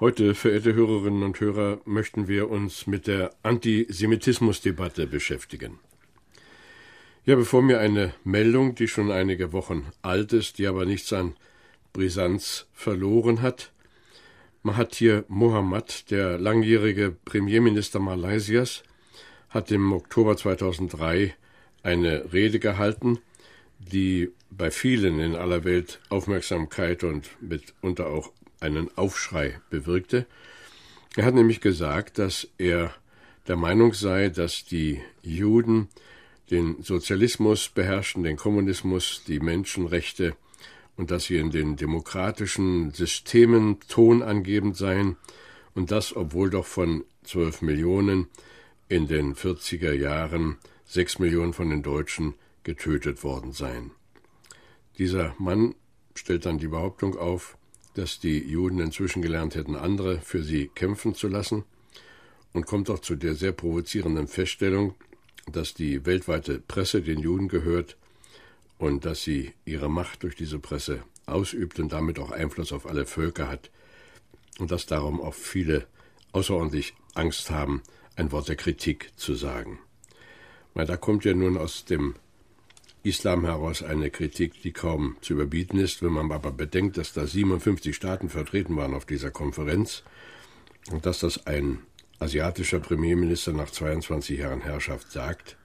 Heute, verehrte Hörerinnen und Hörer, möchten wir uns mit der Antisemitismusdebatte beschäftigen. Ich habe vor mir eine Meldung, die schon einige Wochen alt ist, die aber nichts an Brisanz verloren hat. Mahathir Mohamad, der langjährige Premierminister Malaysias, hat im Oktober 2003 eine Rede gehalten, die bei vielen in aller Welt Aufmerksamkeit und mitunter auch einen Aufschrei bewirkte. Er hat nämlich gesagt, dass er der Meinung sei, dass die Juden den Sozialismus beherrschen, den Kommunismus, die Menschenrechte und dass sie in den demokratischen Systemen tonangebend seien und das, obwohl doch von zwölf Millionen in den 40er Jahren sechs Millionen von den Deutschen getötet worden seien. Dieser Mann stellt dann die Behauptung auf, dass die Juden inzwischen gelernt hätten, andere für sie kämpfen zu lassen, und kommt auch zu der sehr provozierenden Feststellung, dass die weltweite Presse den Juden gehört und dass sie ihre Macht durch diese Presse ausübt und damit auch Einfluss auf alle Völker hat und dass darum auch viele außerordentlich Angst haben, ein Wort der Kritik zu sagen. Weil da kommt ja nun aus dem Islam heraus eine Kritik, die kaum zu überbieten ist, wenn man aber bedenkt, dass da 57 Staaten vertreten waren auf dieser Konferenz und dass das ein asiatischer Premierminister nach 22 Jahren Herrschaft sagt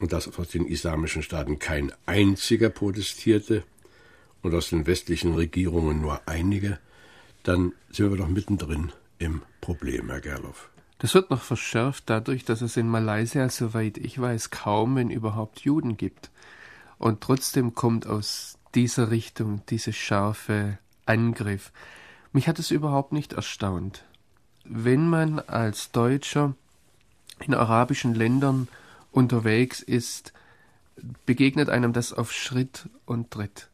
und dass aus den islamischen Staaten kein einziger protestierte und aus den westlichen Regierungen nur einige, dann sind wir doch mittendrin im Problem, Herr Gerloff. Das wird noch verschärft dadurch, dass es in Malaysia, soweit ich weiß, kaum, wenn überhaupt Juden gibt. Und trotzdem kommt aus dieser Richtung dieser scharfe Angriff. Mich hat es überhaupt nicht erstaunt. Wenn man als Deutscher in arabischen Ländern unterwegs ist, begegnet einem das auf Schritt und Tritt.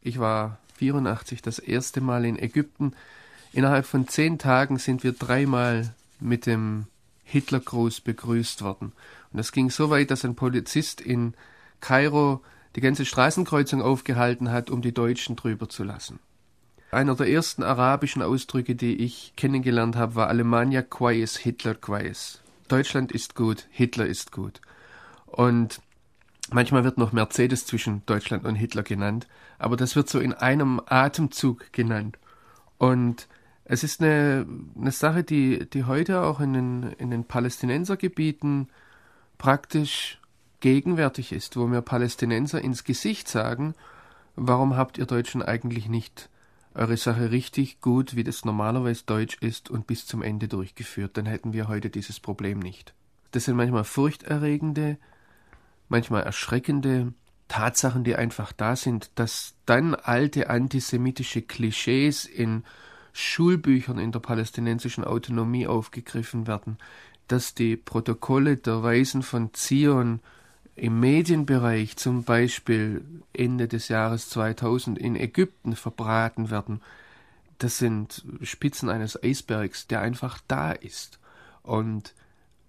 Ich war 84 das erste Mal in Ägypten. Innerhalb von zehn Tagen sind wir dreimal mit dem Hitlergruß begrüßt worden. Und das ging so weit, dass ein Polizist in Kairo die ganze Straßenkreuzung aufgehalten hat, um die Deutschen drüber zu lassen. Einer der ersten arabischen Ausdrücke, die ich kennengelernt habe, war Alemannia quais, Hitler quais. Deutschland ist gut, Hitler ist gut. Und manchmal wird noch Mercedes zwischen Deutschland und Hitler genannt, aber das wird so in einem Atemzug genannt. Und es ist eine, eine Sache, die, die heute auch in den, in den Palästinensergebieten praktisch gegenwärtig ist, wo mir Palästinenser ins Gesicht sagen, warum habt ihr Deutschen eigentlich nicht eure Sache richtig gut, wie das normalerweise Deutsch ist, und bis zum Ende durchgeführt, dann hätten wir heute dieses Problem nicht. Das sind manchmal furchterregende, manchmal erschreckende Tatsachen, die einfach da sind, dass dann alte antisemitische Klischees in Schulbüchern in der palästinensischen Autonomie aufgegriffen werden, dass die Protokolle der Weisen von Zion im Medienbereich zum Beispiel Ende des Jahres 2000 in Ägypten verbraten werden, das sind Spitzen eines Eisbergs, der einfach da ist. Und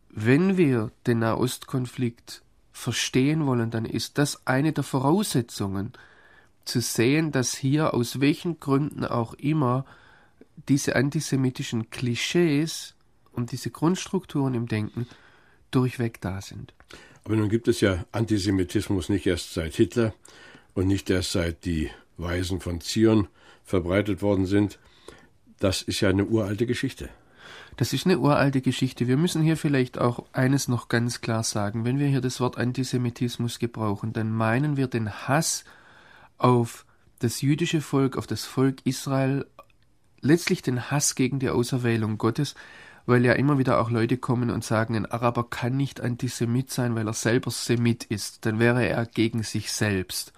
wenn wir den Nahostkonflikt verstehen wollen, dann ist das eine der Voraussetzungen, zu sehen, dass hier aus welchen Gründen auch immer diese antisemitischen Klischees und diese Grundstrukturen im Denken durchweg da sind. Aber nun gibt es ja Antisemitismus nicht erst seit Hitler und nicht erst seit die Weisen von Zion verbreitet worden sind. Das ist ja eine uralte Geschichte. Das ist eine uralte Geschichte. Wir müssen hier vielleicht auch eines noch ganz klar sagen. Wenn wir hier das Wort Antisemitismus gebrauchen, dann meinen wir den Hass auf das jüdische Volk, auf das Volk Israel, letztlich den Hass gegen die Auserwählung Gottes, weil ja immer wieder auch Leute kommen und sagen, ein Araber kann nicht Antisemit sein, weil er selber Semit ist, dann wäre er gegen sich selbst.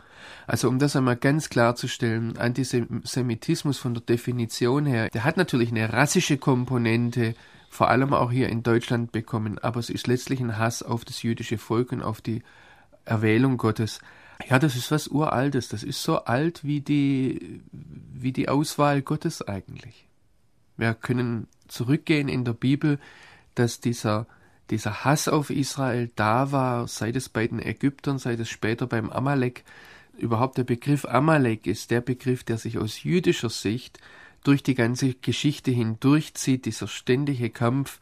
Also um das einmal ganz klarzustellen, Antisemitismus von der Definition her, der hat natürlich eine rassische Komponente, vor allem auch hier in Deutschland bekommen, aber es ist letztlich ein Hass auf das jüdische Volk und auf die Erwählung Gottes. Ja, das ist was Uraltes. Das ist so alt wie die, wie die Auswahl Gottes eigentlich. Wir können zurückgehen in der Bibel, dass dieser, dieser Hass auf Israel da war, seit es bei den Ägyptern, seit es später beim Amalek. Überhaupt der Begriff Amalek ist der Begriff, der sich aus jüdischer Sicht durch die ganze Geschichte hindurchzieht, dieser ständige Kampf.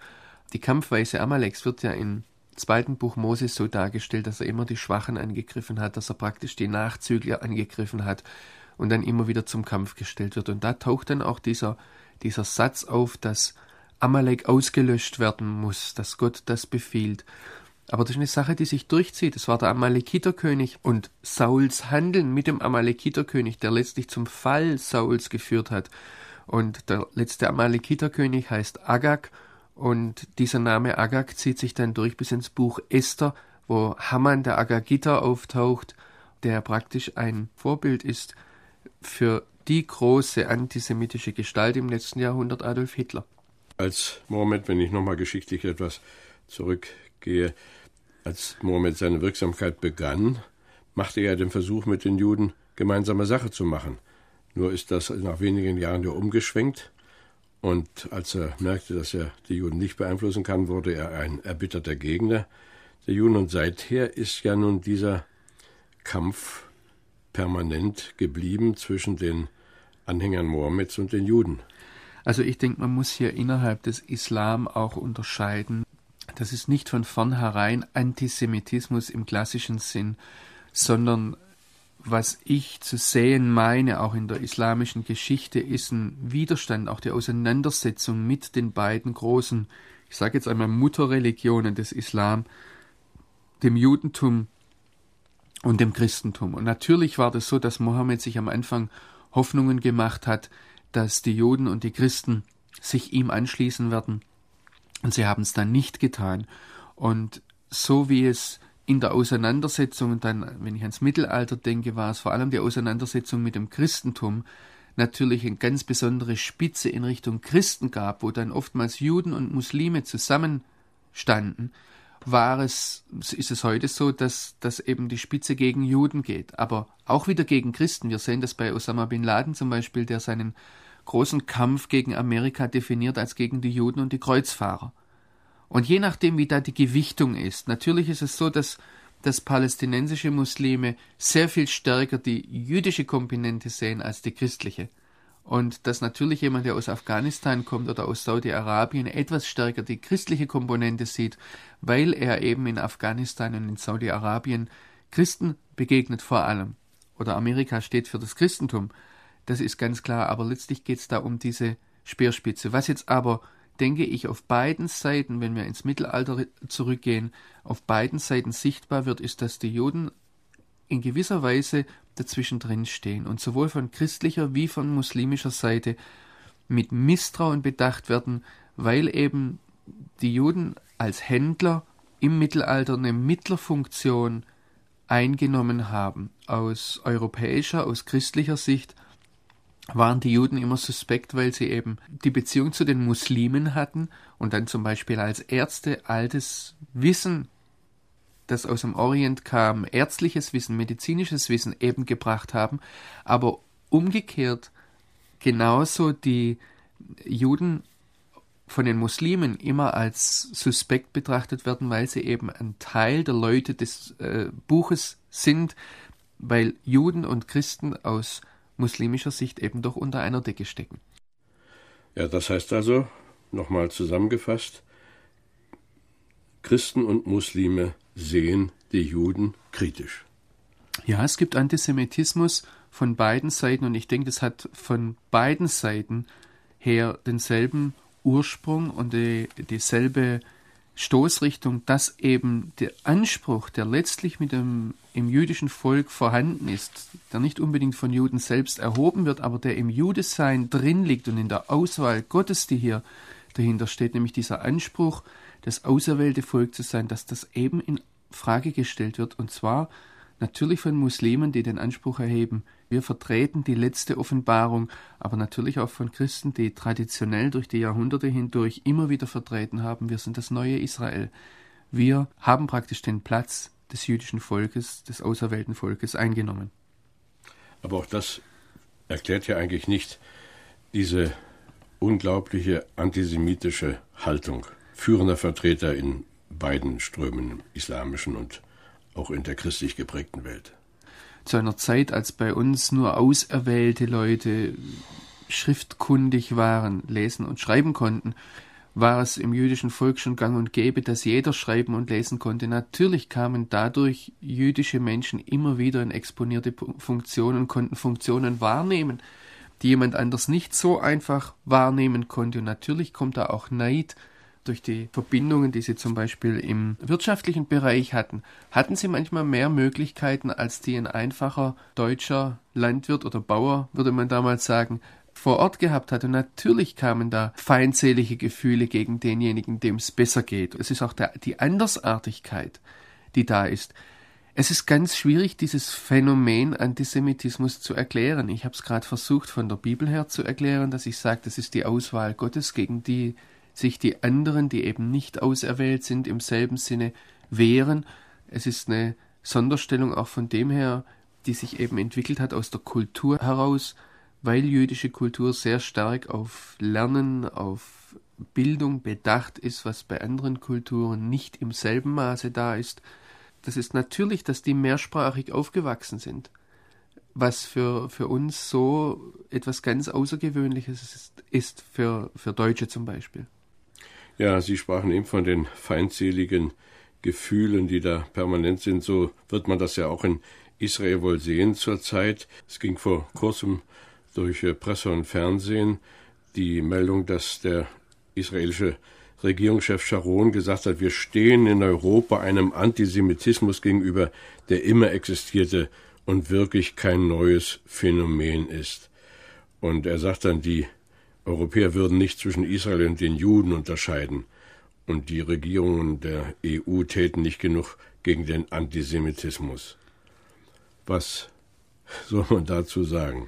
Die Kampfweise Amaleks wird ja in zweiten Buch Moses so dargestellt, dass er immer die Schwachen angegriffen hat, dass er praktisch die Nachzügler angegriffen hat und dann immer wieder zum Kampf gestellt wird. Und da taucht dann auch dieser, dieser Satz auf, dass Amalek ausgelöscht werden muss, dass Gott das befiehlt. Aber das ist eine Sache, die sich durchzieht. Es war der Amalekiterkönig und Sauls Handeln mit dem Amalekiterkönig, der letztlich zum Fall Sauls geführt hat. Und der letzte Amalekiterkönig heißt Agag und dieser Name Agag zieht sich dann durch bis ins Buch Esther, wo Haman der Agagiter auftaucht, der praktisch ein Vorbild ist für die große antisemitische Gestalt im letzten Jahrhundert Adolf Hitler. Als Mohammed, wenn ich nochmal geschichtlich etwas zurückgehe, als Mohammed seine Wirksamkeit begann, machte er den Versuch, mit den Juden gemeinsame Sache zu machen. Nur ist das nach wenigen Jahren ja umgeschwenkt und als er merkte, dass er die Juden nicht beeinflussen kann, wurde er ein erbitterter Gegner der Juden. Und seither ist ja nun dieser Kampf permanent geblieben zwischen den Anhängern Mohammeds und den Juden. Also ich denke, man muss hier innerhalb des Islam auch unterscheiden. Das ist nicht von vornherein Antisemitismus im klassischen Sinn, sondern was ich zu sehen meine, auch in der islamischen Geschichte, ist ein Widerstand, auch die Auseinandersetzung mit den beiden großen, ich sage jetzt einmal Mutterreligionen des Islam, dem Judentum und dem Christentum. Und natürlich war das so, dass Mohammed sich am Anfang Hoffnungen gemacht hat, dass die Juden und die Christen sich ihm anschließen werden. Und sie haben es dann nicht getan. Und so wie es in der Auseinandersetzung, dann, wenn ich ans Mittelalter denke, war es vor allem die Auseinandersetzung mit dem Christentum, natürlich eine ganz besondere Spitze in Richtung Christen gab, wo dann oftmals Juden und Muslime zusammenstanden, war es, ist es heute so, dass, dass eben die Spitze gegen Juden geht, aber auch wieder gegen Christen. Wir sehen das bei Osama bin Laden zum Beispiel, der seinen großen Kampf gegen Amerika definiert als gegen die Juden und die Kreuzfahrer. Und je nachdem, wie da die Gewichtung ist, natürlich ist es so, dass, dass palästinensische Muslime sehr viel stärker die jüdische Komponente sehen als die christliche. Und dass natürlich jemand, der aus Afghanistan kommt oder aus Saudi-Arabien, etwas stärker die christliche Komponente sieht, weil er eben in Afghanistan und in Saudi-Arabien Christen begegnet vor allem. Oder Amerika steht für das Christentum. Das ist ganz klar, aber letztlich geht es da um diese Speerspitze. Was jetzt aber denke ich, auf beiden Seiten, wenn wir ins Mittelalter zurückgehen, auf beiden Seiten sichtbar wird, ist, dass die Juden in gewisser Weise dazwischen drin stehen und sowohl von christlicher wie von muslimischer Seite mit Misstrauen bedacht werden, weil eben die Juden als Händler im Mittelalter eine Mittlerfunktion eingenommen haben. Aus europäischer, aus christlicher Sicht waren die Juden immer suspekt, weil sie eben die Beziehung zu den Muslimen hatten und dann zum Beispiel als Ärzte altes Wissen, das aus dem Orient kam, ärztliches Wissen, medizinisches Wissen eben gebracht haben, aber umgekehrt genauso die Juden von den Muslimen immer als suspekt betrachtet werden, weil sie eben ein Teil der Leute des äh, Buches sind, weil Juden und Christen aus muslimischer Sicht eben doch unter einer Decke stecken. Ja, das heißt also, nochmal zusammengefasst, Christen und Muslime sehen die Juden kritisch. Ja, es gibt Antisemitismus von beiden Seiten und ich denke, das hat von beiden Seiten her denselben Ursprung und die, dieselbe Stoßrichtung, dass eben der Anspruch, der letztlich mit dem im jüdischen Volk vorhanden ist, der nicht unbedingt von Juden selbst erhoben wird, aber der im Judesein drin liegt und in der Auswahl Gottes, die hier dahinter steht, nämlich dieser Anspruch, das auserwählte Volk zu sein, dass das eben in Frage gestellt wird. Und zwar Natürlich von Muslimen, die den Anspruch erheben, wir vertreten die letzte Offenbarung, aber natürlich auch von Christen, die traditionell durch die Jahrhunderte hindurch immer wieder vertreten haben, wir sind das neue Israel. Wir haben praktisch den Platz des jüdischen Volkes, des auserwählten Volkes eingenommen. Aber auch das erklärt ja eigentlich nicht diese unglaubliche antisemitische Haltung führender Vertreter in beiden Strömen, islamischen und auch in der christlich geprägten Welt. Zu einer Zeit, als bei uns nur auserwählte Leute schriftkundig waren, lesen und schreiben konnten, war es im jüdischen Volk schon gang und gäbe, dass jeder schreiben und lesen konnte. Natürlich kamen dadurch jüdische Menschen immer wieder in exponierte Funktionen, konnten Funktionen wahrnehmen, die jemand anders nicht so einfach wahrnehmen konnte. Und natürlich kommt da auch Neid durch die Verbindungen, die sie zum Beispiel im wirtschaftlichen Bereich hatten, hatten sie manchmal mehr Möglichkeiten, als die ein einfacher deutscher Landwirt oder Bauer, würde man damals sagen, vor Ort gehabt hat. Und natürlich kamen da feindselige Gefühle gegen denjenigen, dem es besser geht. Es ist auch der, die Andersartigkeit, die da ist. Es ist ganz schwierig, dieses Phänomen Antisemitismus zu erklären. Ich habe es gerade versucht, von der Bibel her zu erklären, dass ich sage, das ist die Auswahl Gottes, gegen die sich die anderen, die eben nicht auserwählt sind, im selben Sinne wehren. Es ist eine Sonderstellung auch von dem her, die sich eben entwickelt hat aus der Kultur heraus, weil jüdische Kultur sehr stark auf Lernen, auf Bildung bedacht ist, was bei anderen Kulturen nicht im selben Maße da ist. Das ist natürlich, dass die mehrsprachig aufgewachsen sind, was für, für uns so etwas ganz Außergewöhnliches ist, ist für, für Deutsche zum Beispiel. Ja, Sie sprachen eben von den feindseligen Gefühlen, die da permanent sind. So wird man das ja auch in Israel wohl sehen zurzeit. Es ging vor kurzem durch äh, Presse und Fernsehen die Meldung, dass der israelische Regierungschef Sharon gesagt hat, wir stehen in Europa einem Antisemitismus gegenüber, der immer existierte und wirklich kein neues Phänomen ist. Und er sagt dann, die Europäer würden nicht zwischen Israel und den Juden unterscheiden, und die Regierungen der EU täten nicht genug gegen den Antisemitismus. Was soll man dazu sagen?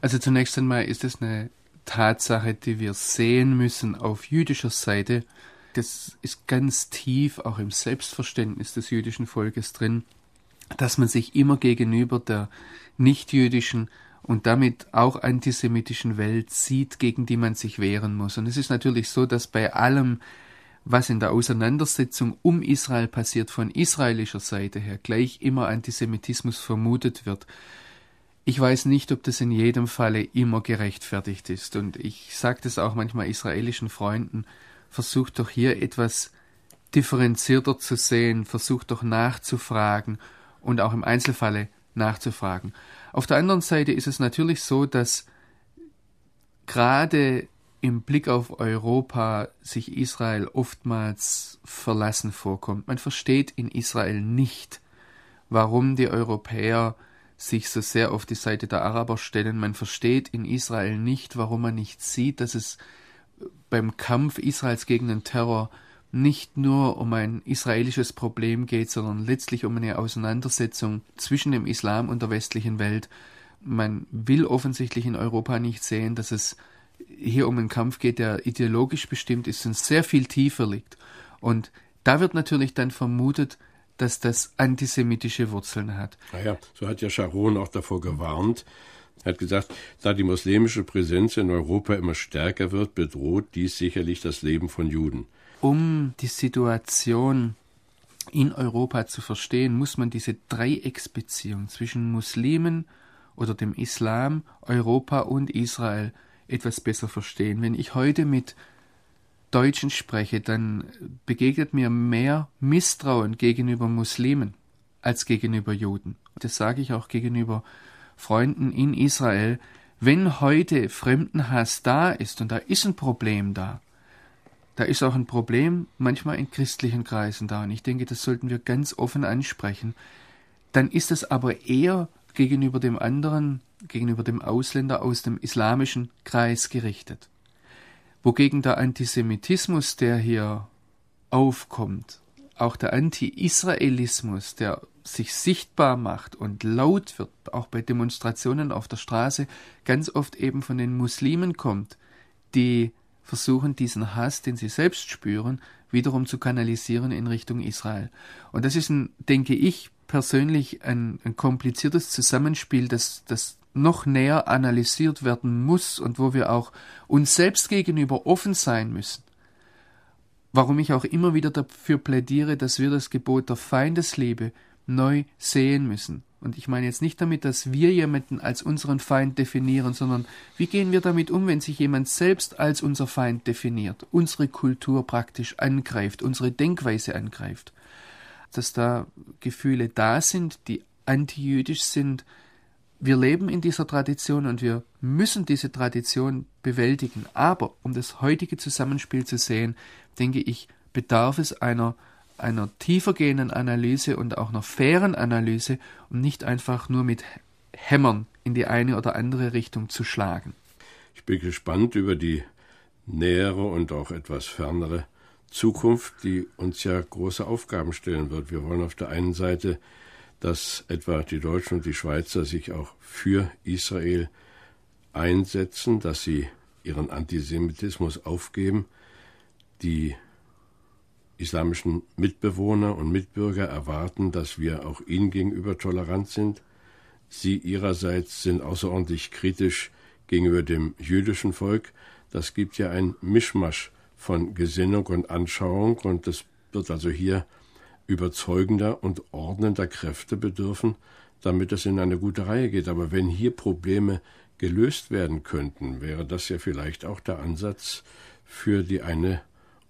Also zunächst einmal ist es eine Tatsache, die wir sehen müssen auf jüdischer Seite. Das ist ganz tief auch im Selbstverständnis des jüdischen Volkes drin, dass man sich immer gegenüber der nichtjüdischen und damit auch antisemitischen Welt sieht, gegen die man sich wehren muss. Und es ist natürlich so, dass bei allem, was in der Auseinandersetzung um Israel passiert, von israelischer Seite her gleich immer Antisemitismus vermutet wird. Ich weiß nicht, ob das in jedem Falle immer gerechtfertigt ist. Und ich sage das auch manchmal israelischen Freunden, versucht doch hier etwas differenzierter zu sehen, versucht doch nachzufragen und auch im Einzelfalle nachzufragen. Auf der anderen Seite ist es natürlich so, dass gerade im Blick auf Europa sich Israel oftmals verlassen vorkommt. Man versteht in Israel nicht, warum die Europäer sich so sehr auf die Seite der Araber stellen. Man versteht in Israel nicht, warum man nicht sieht, dass es beim Kampf Israels gegen den Terror nicht nur um ein israelisches Problem geht, sondern letztlich um eine Auseinandersetzung zwischen dem Islam und der westlichen Welt. Man will offensichtlich in Europa nicht sehen, dass es hier um einen Kampf geht, der ideologisch bestimmt ist und sehr viel tiefer liegt. Und da wird natürlich dann vermutet, dass das antisemitische Wurzeln hat. Naja, so hat ja Sharon auch davor gewarnt. Er hat gesagt, da die muslimische Präsenz in Europa immer stärker wird, bedroht dies sicherlich das Leben von Juden. Um die Situation in Europa zu verstehen, muss man diese Dreiecksbeziehung zwischen Muslimen oder dem Islam, Europa und Israel etwas besser verstehen. Wenn ich heute mit Deutschen spreche, dann begegnet mir mehr Misstrauen gegenüber Muslimen als gegenüber Juden. Das sage ich auch gegenüber Freunden in Israel. Wenn heute Fremdenhass da ist, und da ist ein Problem da, da ist auch ein Problem manchmal in christlichen Kreisen da, und ich denke, das sollten wir ganz offen ansprechen, dann ist es aber eher gegenüber dem anderen, gegenüber dem Ausländer aus dem islamischen Kreis gerichtet. Wogegen der Antisemitismus, der hier aufkommt, auch der Anti-Israelismus, der sich sichtbar macht und laut wird, auch bei Demonstrationen auf der Straße, ganz oft eben von den Muslimen kommt, die versuchen, diesen Hass, den sie selbst spüren, wiederum zu kanalisieren in Richtung Israel. Und das ist, ein, denke ich, persönlich ein, ein kompliziertes Zusammenspiel, das, das noch näher analysiert werden muss und wo wir auch uns selbst gegenüber offen sein müssen. Warum ich auch immer wieder dafür plädiere, dass wir das Gebot der Feindesliebe neu sehen müssen. Und ich meine jetzt nicht damit, dass wir jemanden als unseren Feind definieren, sondern wie gehen wir damit um, wenn sich jemand selbst als unser Feind definiert, unsere Kultur praktisch angreift, unsere Denkweise angreift. Dass da Gefühle da sind, die antijüdisch sind. Wir leben in dieser Tradition und wir müssen diese Tradition bewältigen. Aber um das heutige Zusammenspiel zu sehen, denke ich, bedarf es einer einer tiefergehenden Analyse und auch einer fairen Analyse und nicht einfach nur mit Hämmern in die eine oder andere Richtung zu schlagen. Ich bin gespannt über die nähere und auch etwas fernere Zukunft, die uns ja große Aufgaben stellen wird. Wir wollen auf der einen Seite, dass etwa die Deutschen und die Schweizer sich auch für Israel einsetzen, dass sie ihren Antisemitismus aufgeben, die islamischen Mitbewohner und Mitbürger erwarten, dass wir auch ihnen gegenüber tolerant sind. Sie ihrerseits sind außerordentlich kritisch gegenüber dem jüdischen Volk. Das gibt ja ein Mischmasch von Gesinnung und Anschauung und es wird also hier überzeugender und ordnender Kräfte bedürfen, damit es in eine gute Reihe geht. Aber wenn hier Probleme gelöst werden könnten, wäre das ja vielleicht auch der Ansatz für die eine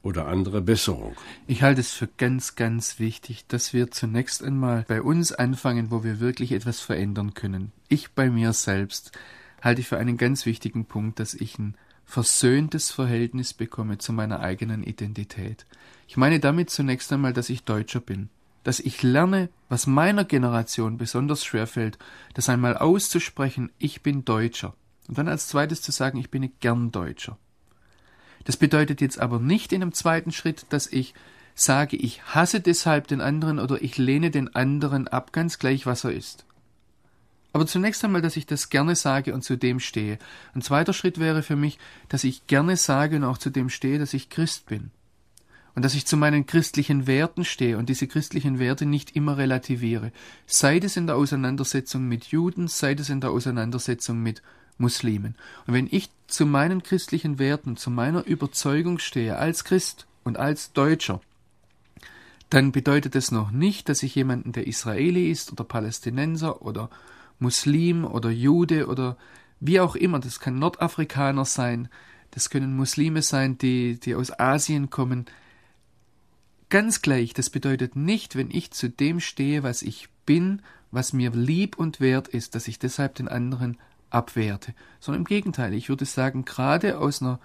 oder andere Besserung. Ich halte es für ganz, ganz wichtig, dass wir zunächst einmal bei uns anfangen, wo wir wirklich etwas verändern können. Ich bei mir selbst halte ich für einen ganz wichtigen Punkt, dass ich ein versöhntes Verhältnis bekomme zu meiner eigenen Identität. Ich meine damit zunächst einmal, dass ich Deutscher bin, dass ich lerne, was meiner Generation besonders schwer fällt, das einmal auszusprechen, ich bin Deutscher, und dann als zweites zu sagen, ich bin gern Deutscher. Das bedeutet jetzt aber nicht in einem zweiten Schritt, dass ich sage, ich hasse deshalb den anderen oder ich lehne den anderen ab, ganz gleich, was er ist. Aber zunächst einmal, dass ich das gerne sage und zu dem stehe. Ein zweiter Schritt wäre für mich, dass ich gerne sage und auch zu dem stehe, dass ich Christ bin. Und dass ich zu meinen christlichen Werten stehe und diese christlichen Werte nicht immer relativiere. Sei es in der Auseinandersetzung mit Juden, sei es in der Auseinandersetzung mit Muslimen. Und wenn ich zu meinen christlichen Werten, zu meiner Überzeugung stehe, als Christ und als Deutscher, dann bedeutet es noch nicht, dass ich jemanden, der Israeli ist oder Palästinenser oder Muslim oder Jude oder wie auch immer, das kann Nordafrikaner sein, das können Muslime sein, die, die aus Asien kommen. Ganz gleich, das bedeutet nicht, wenn ich zu dem stehe, was ich bin, was mir lieb und wert ist, dass ich deshalb den anderen abwerte, sondern im Gegenteil, ich würde sagen, gerade aus einer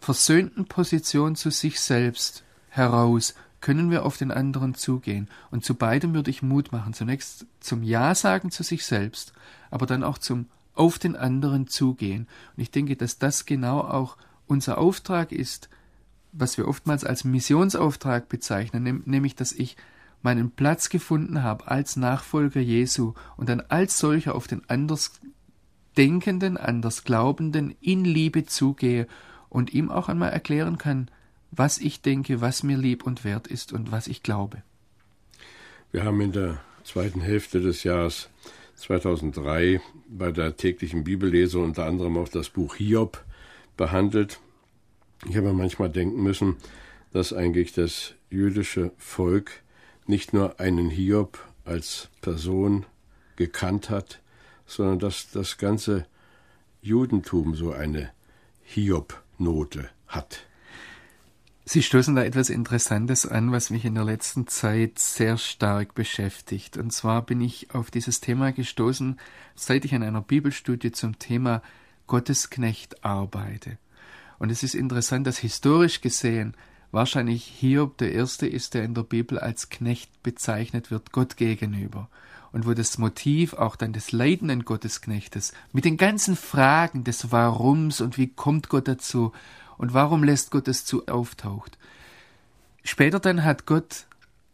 versöhnten Position zu sich selbst heraus können wir auf den anderen zugehen. Und zu beidem würde ich Mut machen. Zunächst zum Ja sagen zu sich selbst, aber dann auch zum auf den anderen zugehen. Und ich denke, dass das genau auch unser Auftrag ist, was wir oftmals als Missionsauftrag bezeichnen, nämlich dass ich meinen Platz gefunden habe als Nachfolger Jesu und dann als solcher auf den anders Denkenden, an das Glaubenden in Liebe zugehe und ihm auch einmal erklären kann, was ich denke, was mir lieb und wert ist und was ich glaube. Wir haben in der zweiten Hälfte des Jahres 2003 bei der täglichen Bibellese unter anderem auch das Buch Hiob behandelt. Ich habe manchmal denken müssen, dass eigentlich das jüdische Volk nicht nur einen Hiob als Person gekannt hat, sondern dass das ganze Judentum so eine Hiob-Note hat. Sie stoßen da etwas Interessantes an, was mich in der letzten Zeit sehr stark beschäftigt. Und zwar bin ich auf dieses Thema gestoßen, seit ich an einer Bibelstudie zum Thema Gottesknecht arbeite. Und es ist interessant, dass historisch gesehen wahrscheinlich Hiob der Erste ist, der in der Bibel als Knecht bezeichnet wird, Gott gegenüber und wo das Motiv auch dann des leidenden Gottesknechtes mit den ganzen Fragen des Warums und wie kommt Gott dazu und warum lässt Gott es zu auftaucht. Später dann hat Gott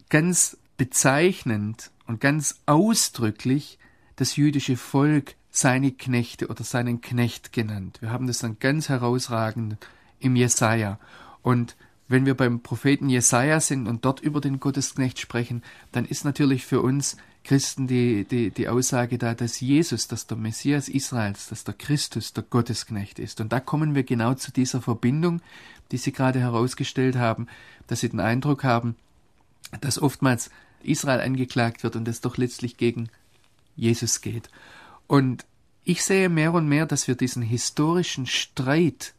ganz bezeichnend und ganz ausdrücklich das jüdische Volk seine Knechte oder seinen Knecht genannt. Wir haben das dann ganz herausragend im Jesaja. Und wenn wir beim Propheten Jesaja sind und dort über den Gottesknecht sprechen, dann ist natürlich für uns Christen die, die, die Aussage da, dass Jesus, dass der Messias Israels, dass der Christus der Gottesknecht ist. Und da kommen wir genau zu dieser Verbindung, die Sie gerade herausgestellt haben, dass Sie den Eindruck haben, dass oftmals Israel angeklagt wird und es doch letztlich gegen Jesus geht. Und ich sehe mehr und mehr, dass wir diesen historischen Streit,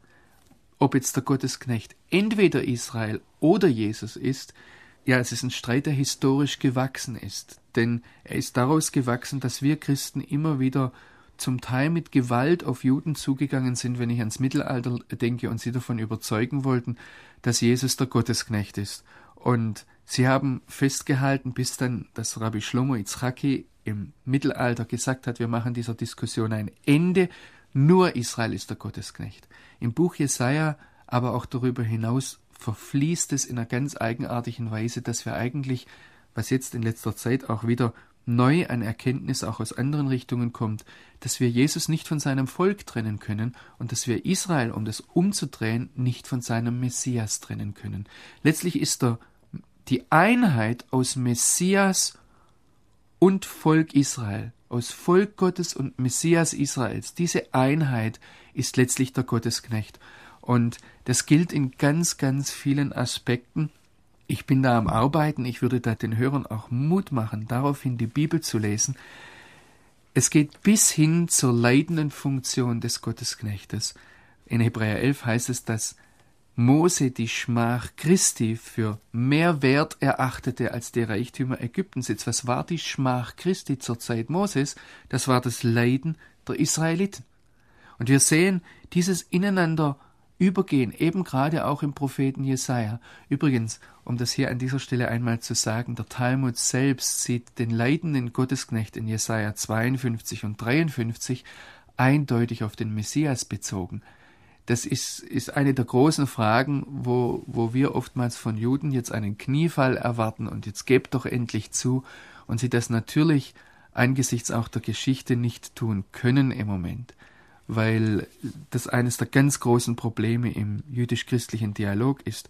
ob jetzt der Gottesknecht entweder Israel oder Jesus ist, ja, es ist ein Streit, der historisch gewachsen ist. Denn er ist daraus gewachsen, dass wir Christen immer wieder zum Teil mit Gewalt auf Juden zugegangen sind, wenn ich ans Mittelalter denke und sie davon überzeugen wollten, dass Jesus der Gottesknecht ist. Und sie haben festgehalten, bis dann das Rabbi Shlomo Yitzchaki im Mittelalter gesagt hat, wir machen dieser Diskussion ein Ende, nur Israel ist der Gottesknecht. Im Buch Jesaja, aber auch darüber hinaus verfließt es in einer ganz eigenartigen Weise, dass wir eigentlich, was jetzt in letzter Zeit auch wieder neu an Erkenntnis auch aus anderen Richtungen kommt, dass wir Jesus nicht von seinem Volk trennen können und dass wir Israel, um das umzudrehen, nicht von seinem Messias trennen können. Letztlich ist er die Einheit aus Messias und Volk Israel, aus Volk Gottes und Messias Israels. Diese Einheit ist letztlich der Gottesknecht. Und das gilt in ganz, ganz vielen Aspekten. Ich bin da am Arbeiten, ich würde da den Hörern auch Mut machen, daraufhin die Bibel zu lesen. Es geht bis hin zur leidenden Funktion des Gottesknechtes. In Hebräer 11 heißt es, dass Mose die Schmach Christi für mehr wert erachtete als die Reichtümer Ägyptens. Jetzt, was war die Schmach Christi zur Zeit Moses? Das war das Leiden der Israeliten. Und wir sehen dieses ineinander übergehen, eben gerade auch im Propheten Jesaja. Übrigens, um das hier an dieser Stelle einmal zu sagen, der Talmud selbst sieht den leidenden Gottesknecht in Jesaja 52 und 53 eindeutig auf den Messias bezogen das ist, ist eine der großen Fragen, wo, wo wir oftmals von Juden jetzt einen Kniefall erwarten und jetzt gebt doch endlich zu und sie das natürlich angesichts auch der Geschichte nicht tun können im Moment, weil das eines der ganz großen Probleme im jüdisch-christlichen Dialog ist.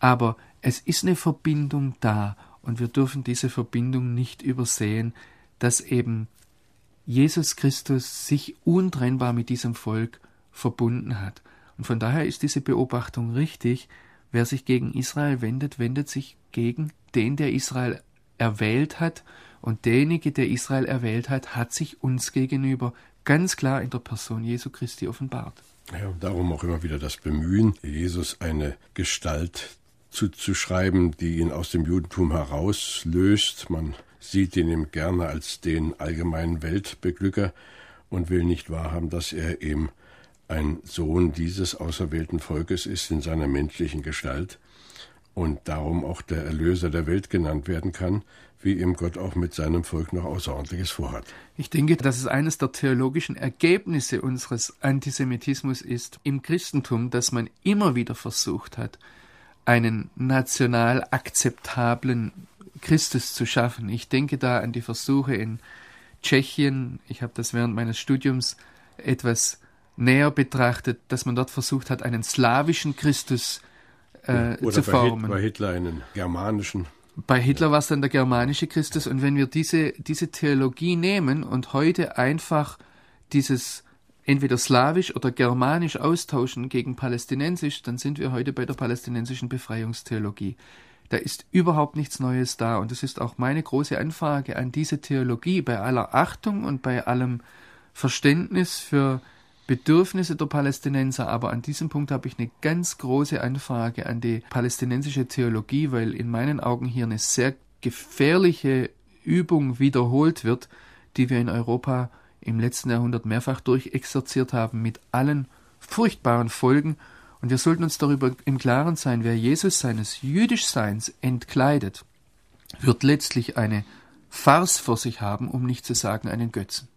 Aber es ist eine Verbindung da und wir dürfen diese Verbindung nicht übersehen, dass eben Jesus Christus sich untrennbar mit diesem Volk verbunden hat. Und von daher ist diese Beobachtung richtig. Wer sich gegen Israel wendet, wendet sich gegen den, der Israel erwählt hat. Und derjenige, der Israel erwählt hat, hat sich uns gegenüber ganz klar in der Person Jesu Christi offenbart. Ja, darum auch immer wieder das Bemühen, Jesus eine Gestalt zuzuschreiben, die ihn aus dem Judentum herauslöst. Man sieht ihn ihm gerne als den allgemeinen Weltbeglücker und will nicht wahrhaben, dass er eben ein Sohn dieses auserwählten Volkes ist in seiner menschlichen Gestalt und darum auch der Erlöser der Welt genannt werden kann, wie ihm Gott auch mit seinem Volk noch Außerordentliches vorhat. Ich denke, dass es eines der theologischen Ergebnisse unseres Antisemitismus ist im Christentum, dass man immer wieder versucht hat, einen national akzeptablen Christus zu schaffen. Ich denke da an die Versuche in Tschechien, ich habe das während meines Studiums etwas näher betrachtet, dass man dort versucht hat, einen slawischen Christus äh, Oder zu formen. Oder bei Hitler einen germanischen. Bei Hitler war es dann der germanische Christus. Und wenn wir diese, diese Theologie nehmen und heute einfach dieses entweder slawisch oder germanisch austauschen gegen palästinensisch, dann sind wir heute bei der palästinensischen Befreiungstheologie. Da ist überhaupt nichts Neues da. Und das ist auch meine große Anfrage an diese Theologie, bei aller Achtung und bei allem Verständnis für Bedürfnisse der Palästinenser, aber an diesem Punkt habe ich eine ganz große Anfrage an die palästinensische Theologie, weil in meinen Augen hier eine sehr gefährliche Übung wiederholt wird, die wir in Europa im letzten Jahrhundert mehrfach durchexerziert haben, mit allen furchtbaren Folgen. Und wir sollten uns darüber im Klaren sein, wer Jesus seines Jüdischseins entkleidet, wird letztlich eine Farce vor sich haben, um nicht zu sagen einen Götzen.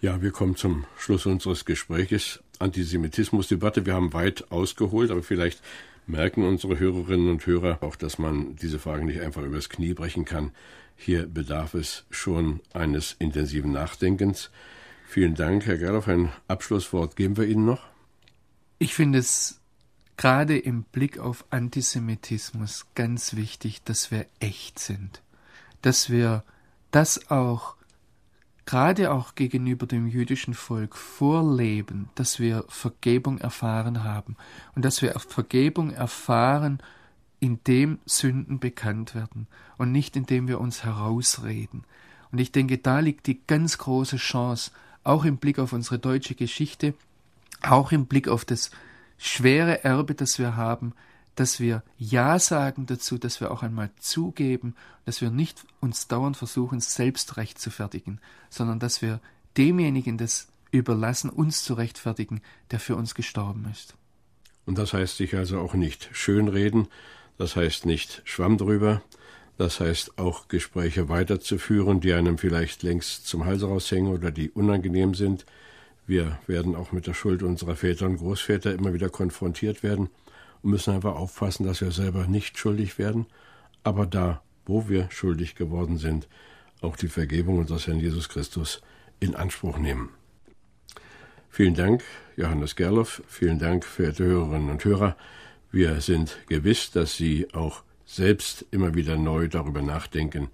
Ja, wir kommen zum Schluss unseres Gespräches. Antisemitismusdebatte. Wir haben weit ausgeholt, aber vielleicht merken unsere Hörerinnen und Hörer auch, dass man diese Fragen nicht einfach übers Knie brechen kann. Hier bedarf es schon eines intensiven Nachdenkens. Vielen Dank, Herr Gerloff. Ein Abschlusswort geben wir Ihnen noch. Ich finde es gerade im Blick auf Antisemitismus ganz wichtig, dass wir echt sind, dass wir das auch gerade auch gegenüber dem jüdischen Volk vorleben, dass wir Vergebung erfahren haben und dass wir Vergebung erfahren, indem Sünden bekannt werden und nicht indem wir uns herausreden. Und ich denke, da liegt die ganz große Chance, auch im Blick auf unsere deutsche Geschichte, auch im Blick auf das schwere Erbe, das wir haben, dass wir Ja sagen dazu, dass wir auch einmal zugeben, dass wir nicht uns dauernd versuchen, selbst recht zu fertigen, sondern dass wir demjenigen das überlassen, uns zu rechtfertigen, der für uns gestorben ist. Und das heißt sich also auch nicht schönreden, das heißt nicht Schwamm drüber, das heißt auch Gespräche weiterzuführen, die einem vielleicht längst zum Hals raushängen oder die unangenehm sind. Wir werden auch mit der Schuld unserer Väter und Großväter immer wieder konfrontiert werden und müssen einfach aufpassen, dass wir selber nicht schuldig werden, aber da, wo wir schuldig geworden sind, auch die Vergebung unseres Herrn Jesus Christus in Anspruch nehmen. Vielen Dank, Johannes Gerloff. Vielen Dank, verehrte Hörerinnen und Hörer. Wir sind gewiss, dass Sie auch selbst immer wieder neu darüber nachdenken,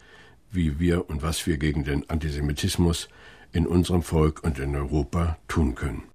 wie wir und was wir gegen den Antisemitismus in unserem Volk und in Europa tun können.